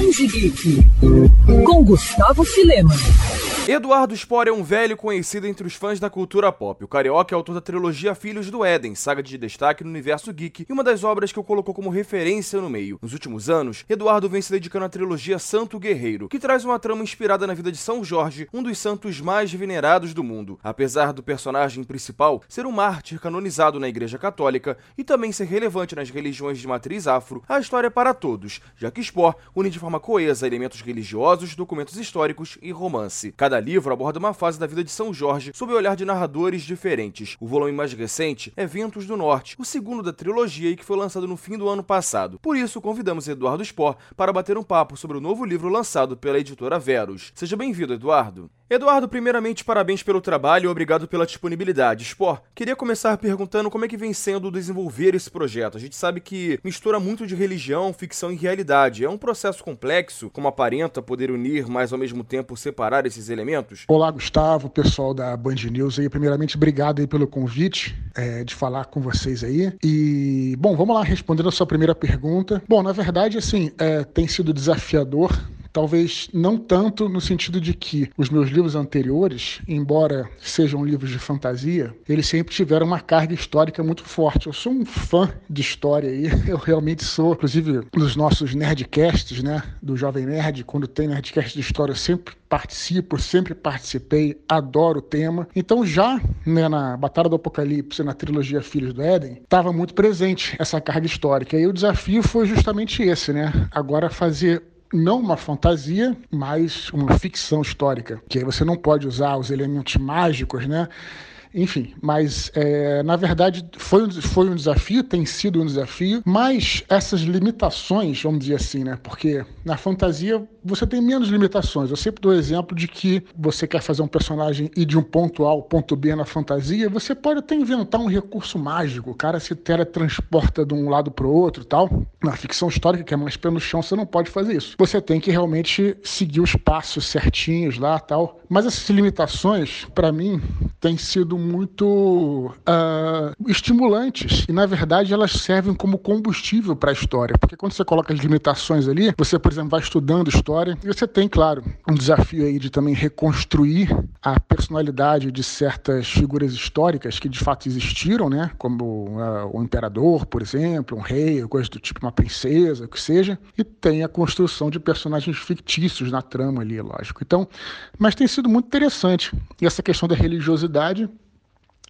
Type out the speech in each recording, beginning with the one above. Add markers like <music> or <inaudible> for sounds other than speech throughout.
Geek, com Gustavo Filema. Eduardo Spor é um velho conhecido entre os fãs da cultura pop. O carioca é autor da trilogia Filhos do Éden, saga de destaque no universo geek e uma das obras que o colocou como referência no meio. Nos últimos anos, Eduardo vem se dedicando à trilogia Santo Guerreiro, que traz uma trama inspirada na vida de São Jorge, um dos santos mais venerados do mundo. Apesar do personagem principal ser um mártir canonizado na Igreja Católica e também ser relevante nas religiões de matriz afro, a história é para todos, já que Spor une de forma coesa elementos religiosos, documentos históricos e romance. Cada Cada livro aborda uma fase da vida de São Jorge sob o olhar de narradores diferentes. O volume mais recente é Ventos do Norte, o segundo da trilogia e que foi lançado no fim do ano passado. Por isso, convidamos Eduardo Spor para bater um papo sobre o novo livro lançado pela editora Verus. Seja bem-vindo, Eduardo. Eduardo, primeiramente, parabéns pelo trabalho e obrigado pela disponibilidade. Spor, queria começar perguntando como é que vem sendo desenvolver esse projeto. A gente sabe que mistura muito de religião, ficção e realidade. É um processo complexo, como aparenta poder unir, mas ao mesmo tempo separar esses elementos? Olá, Gustavo, pessoal da Band News aí. Primeiramente, obrigado aí pelo convite é, de falar com vocês aí. E, bom, vamos lá respondendo a sua primeira pergunta. Bom, na verdade, assim, é, tem sido desafiador Talvez não tanto no sentido de que os meus livros anteriores, embora sejam livros de fantasia, eles sempre tiveram uma carga histórica muito forte. Eu sou um fã de história aí, <laughs> eu realmente sou. Inclusive, nos nossos nerdcasts, né, do Jovem Nerd, quando tem nerdcast de história, eu sempre participo, sempre participei, adoro o tema. Então, já né, na Batalha do Apocalipse, na trilogia Filhos do Éden, estava muito presente essa carga histórica. E o desafio foi justamente esse, né? Agora fazer não uma fantasia, mas uma ficção histórica, que aí você não pode usar os elementos mágicos, né? Enfim, mas é, na verdade foi foi um desafio, tem sido um desafio, mas essas limitações, vamos dizer assim, né? Porque na fantasia você tem menos limitações. Eu sempre dou o exemplo de que você quer fazer um personagem ir de um ponto A ao ponto B na fantasia, você pode até inventar um recurso mágico, o cara se teletransporta de um lado para o outro tal. Na ficção histórica, que é mais pé no chão, você não pode fazer isso. Você tem que realmente seguir os passos certinhos lá tal. Mas essas limitações, para mim, têm sido muito uh, estimulantes e, na verdade, elas servem como combustível para a história. Porque quando você coloca as limitações ali, você, por exemplo, vai estudando história e você tem, claro, um desafio aí de também reconstruir a personalidade de certas figuras históricas que de fato existiram, né? Como uh, o imperador, por exemplo, um rei, coisa do tipo, uma princesa, o que seja. E tem a construção de personagens fictícios na trama ali, lógico. Então, mas tem sido muito interessante. E essa questão da religiosidade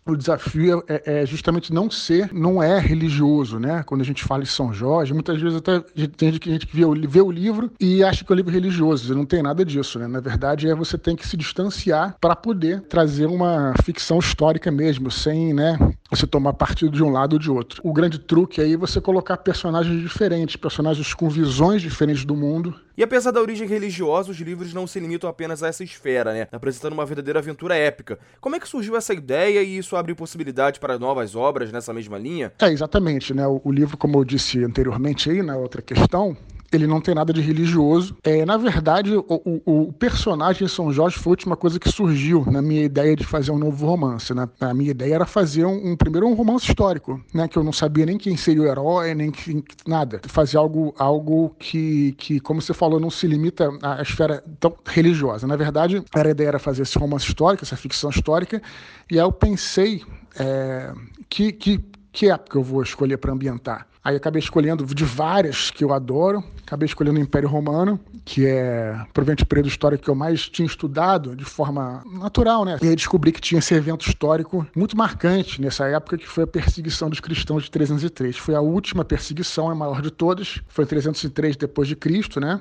o desafio é, é, justamente não ser, não é religioso, né? Quando a gente fala em São Jorge, muitas vezes até tem gente que gente vê, vê o livro e acha que é um livro religioso, não tem nada disso, né? Na verdade, é você tem que se distanciar para poder trazer uma ficção histórica mesmo, sem, né, você tomar partido de um lado ou de outro. O grande truque aí é você colocar personagens diferentes, personagens com visões diferentes do mundo e apesar da origem religiosa, os livros não se limitam apenas a essa esfera, né? Apresentando uma verdadeira aventura épica. Como é que surgiu essa ideia e isso abre possibilidade para novas obras nessa mesma linha? É, exatamente, né? O, o livro, como eu disse anteriormente aí na outra questão, ele não tem nada de religioso. É, na verdade, o, o, o, personagem São Jorge foi a última coisa que surgiu na minha ideia de fazer um novo romance. Né? A minha ideia era fazer um, um primeiro um romance histórico, né? que eu não sabia nem quem seria o herói, nem que, nada. Fazer algo, algo que, que, como você falou, não se limita à esfera tão religiosa. Na verdade, a ideia era fazer esse romance histórico, essa ficção histórica, e aí eu pensei é, que, que, que época eu vou escolher para ambientar. Aí acabei escolhendo de várias que eu adoro. Acabei escolhendo o Império Romano, que é provavelmente o período histórico que eu mais tinha estudado de forma natural, né? E aí descobri que tinha esse evento histórico muito marcante nessa época, que foi a perseguição dos cristãos de 303. Foi a última perseguição, a maior de todas. Foi 303 depois de Cristo, né?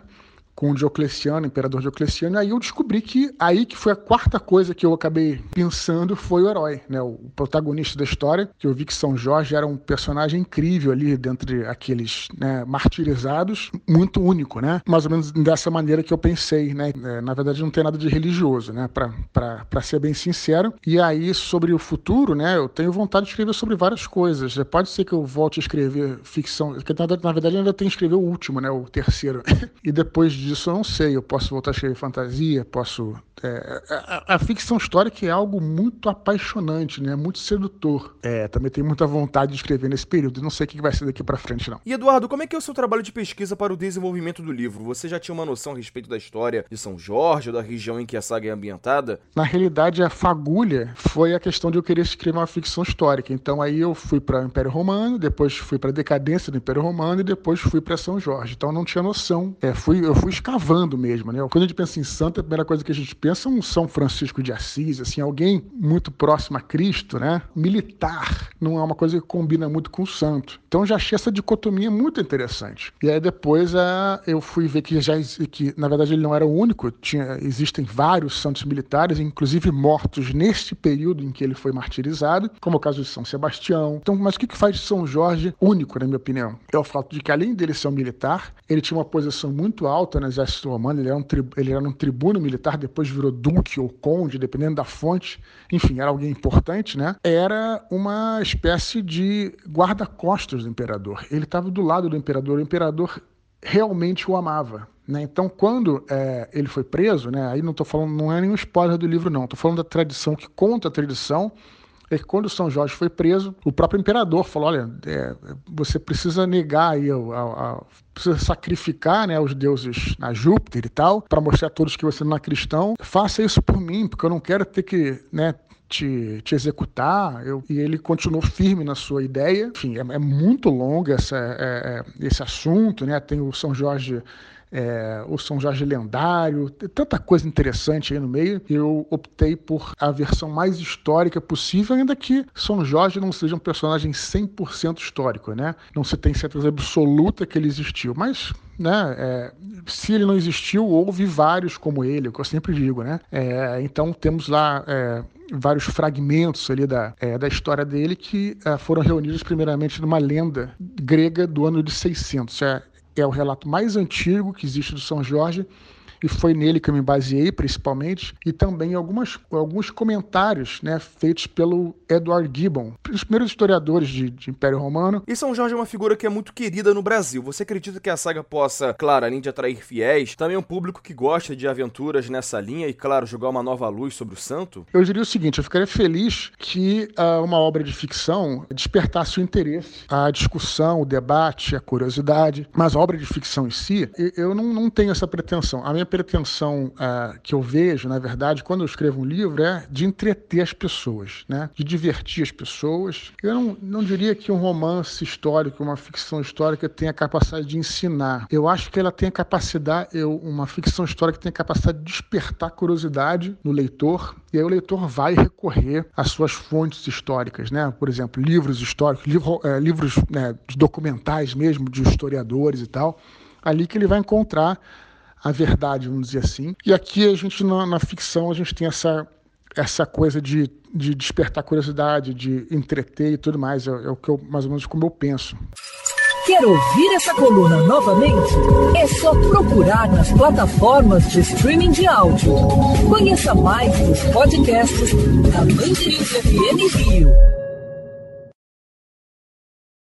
Com Diocleciano, imperador Diocleciano, e aí eu descobri que aí que foi a quarta coisa que eu acabei pensando foi o herói, né, o protagonista da história, que eu vi que São Jorge era um personagem incrível ali dentre aqueles né, martirizados, muito único, né, mais ou menos dessa maneira que eu pensei, né, é, na verdade não tem nada de religioso, né, para ser bem sincero, e aí sobre o futuro, né, eu tenho vontade de escrever sobre várias coisas, pode ser que eu volte a escrever ficção, que na, na verdade eu ainda tenho que escrever o último, né, o terceiro, <laughs> e depois disso eu não sei. Eu posso voltar a escrever fantasia, posso. É, a, a, ficção histórica é algo muito apaixonante, né? Muito sedutor. É, também tenho muita vontade de escrever nesse período. Não sei o que vai ser daqui para frente, não. E Eduardo, como é que é o seu trabalho de pesquisa para o desenvolvimento do livro? Você já tinha uma noção a respeito da história de São Jorge, ou da região em que a saga é ambientada? Na realidade, a fagulha foi a questão de eu querer escrever uma ficção histórica. Então aí eu fui para o Império Romano, depois fui para a decadência do Império Romano e depois fui para São Jorge. Então eu não tinha noção. É, fui, eu fui escavando mesmo, né? Quando a gente pensa em santo, a primeira coisa que a gente pensa é um São Francisco de Assis, assim, alguém muito próximo a Cristo, né? Militar, não é uma coisa que combina muito com o santo. Então já achei essa dicotomia muito interessante. E aí depois é, eu fui ver que já que na verdade ele não era o único, tinha existem vários santos militares, inclusive mortos neste período em que ele foi martirizado, como o caso de São Sebastião. Então, mas o que faz de São Jorge único, na minha opinião? É o fato de que além dele ser um militar, ele tinha uma posição muito alta no exército romano, ele era um, ele era um tribuno militar, depois virou duque ou conde, dependendo da fonte, enfim, era alguém importante, né? Era uma espécie de guarda-costas do imperador. Ele estava do lado do imperador, o imperador realmente o amava. Né? Então, quando é, ele foi preso, né, aí não estou falando, não é nenhum spoiler do livro, não, estou falando da tradição que conta a tradição é que quando São Jorge foi preso, o próprio imperador falou: olha, é, você precisa negar aí, a, a, precisa sacrificar né, os deuses a Júpiter e tal, para mostrar a todos que você não é cristão. Faça isso por mim, porque eu não quero ter que né, te, te, executar. Eu, e ele continuou firme na sua ideia. Enfim, é, é muito longo essa, é, é esse assunto, né? Tem o São Jorge é, o São Jorge lendário, tanta coisa interessante aí no meio. Eu optei por a versão mais histórica possível, ainda que São Jorge não seja um personagem 100% histórico, né? Não se tem certeza absoluta que ele existiu, mas né? É, se ele não existiu, houve vários como ele, o que eu sempre digo, né? É, então temos lá é, vários fragmentos ali da, é, da história dele que é, foram reunidos primeiramente numa lenda grega do ano de 600. É, é o relato mais antigo que existe do São Jorge e foi nele que eu me baseei principalmente, e também algumas, alguns comentários né, feitos pelo Edward Gibbon, os primeiros historiadores de, de, Império Romano. E São Jorge é uma figura que é muito querida no Brasil. Você acredita que a saga possa, claro, além de atrair fiéis, também um público que gosta de aventuras nessa linha e, claro, jogar uma nova luz sobre o santo? Eu diria o seguinte, eu ficaria feliz que uh, uma obra de ficção despertasse o interesse, a discussão, o debate, a curiosidade, mas a obra de ficção em si, eu não, não tenho essa pretensão. A minha pretensão uh, que eu vejo, na verdade, quando eu escrevo um livro, é de entreter as pessoas, né? de divertir as pessoas. Eu não, não diria que um romance histórico, uma ficção histórica tem a capacidade de ensinar. Eu acho que ela tem a capacidade, eu, uma ficção histórica tem a capacidade de despertar curiosidade no leitor, e aí o leitor vai recorrer às suas fontes históricas, né? Por exemplo, livros históricos, livro, é, livros né, documentais mesmo, de historiadores e tal, ali que ele vai encontrar a verdade, vamos dizer assim. E aqui a gente, na, na ficção, a gente tem essa, essa coisa de, de despertar curiosidade, de entreter e tudo mais. É, é o que eu, mais ou menos como eu penso. Quer ouvir essa coluna novamente? É só procurar nas plataformas de streaming de áudio. Conheça mais dos podcasts da Mandirinhos FM Rio.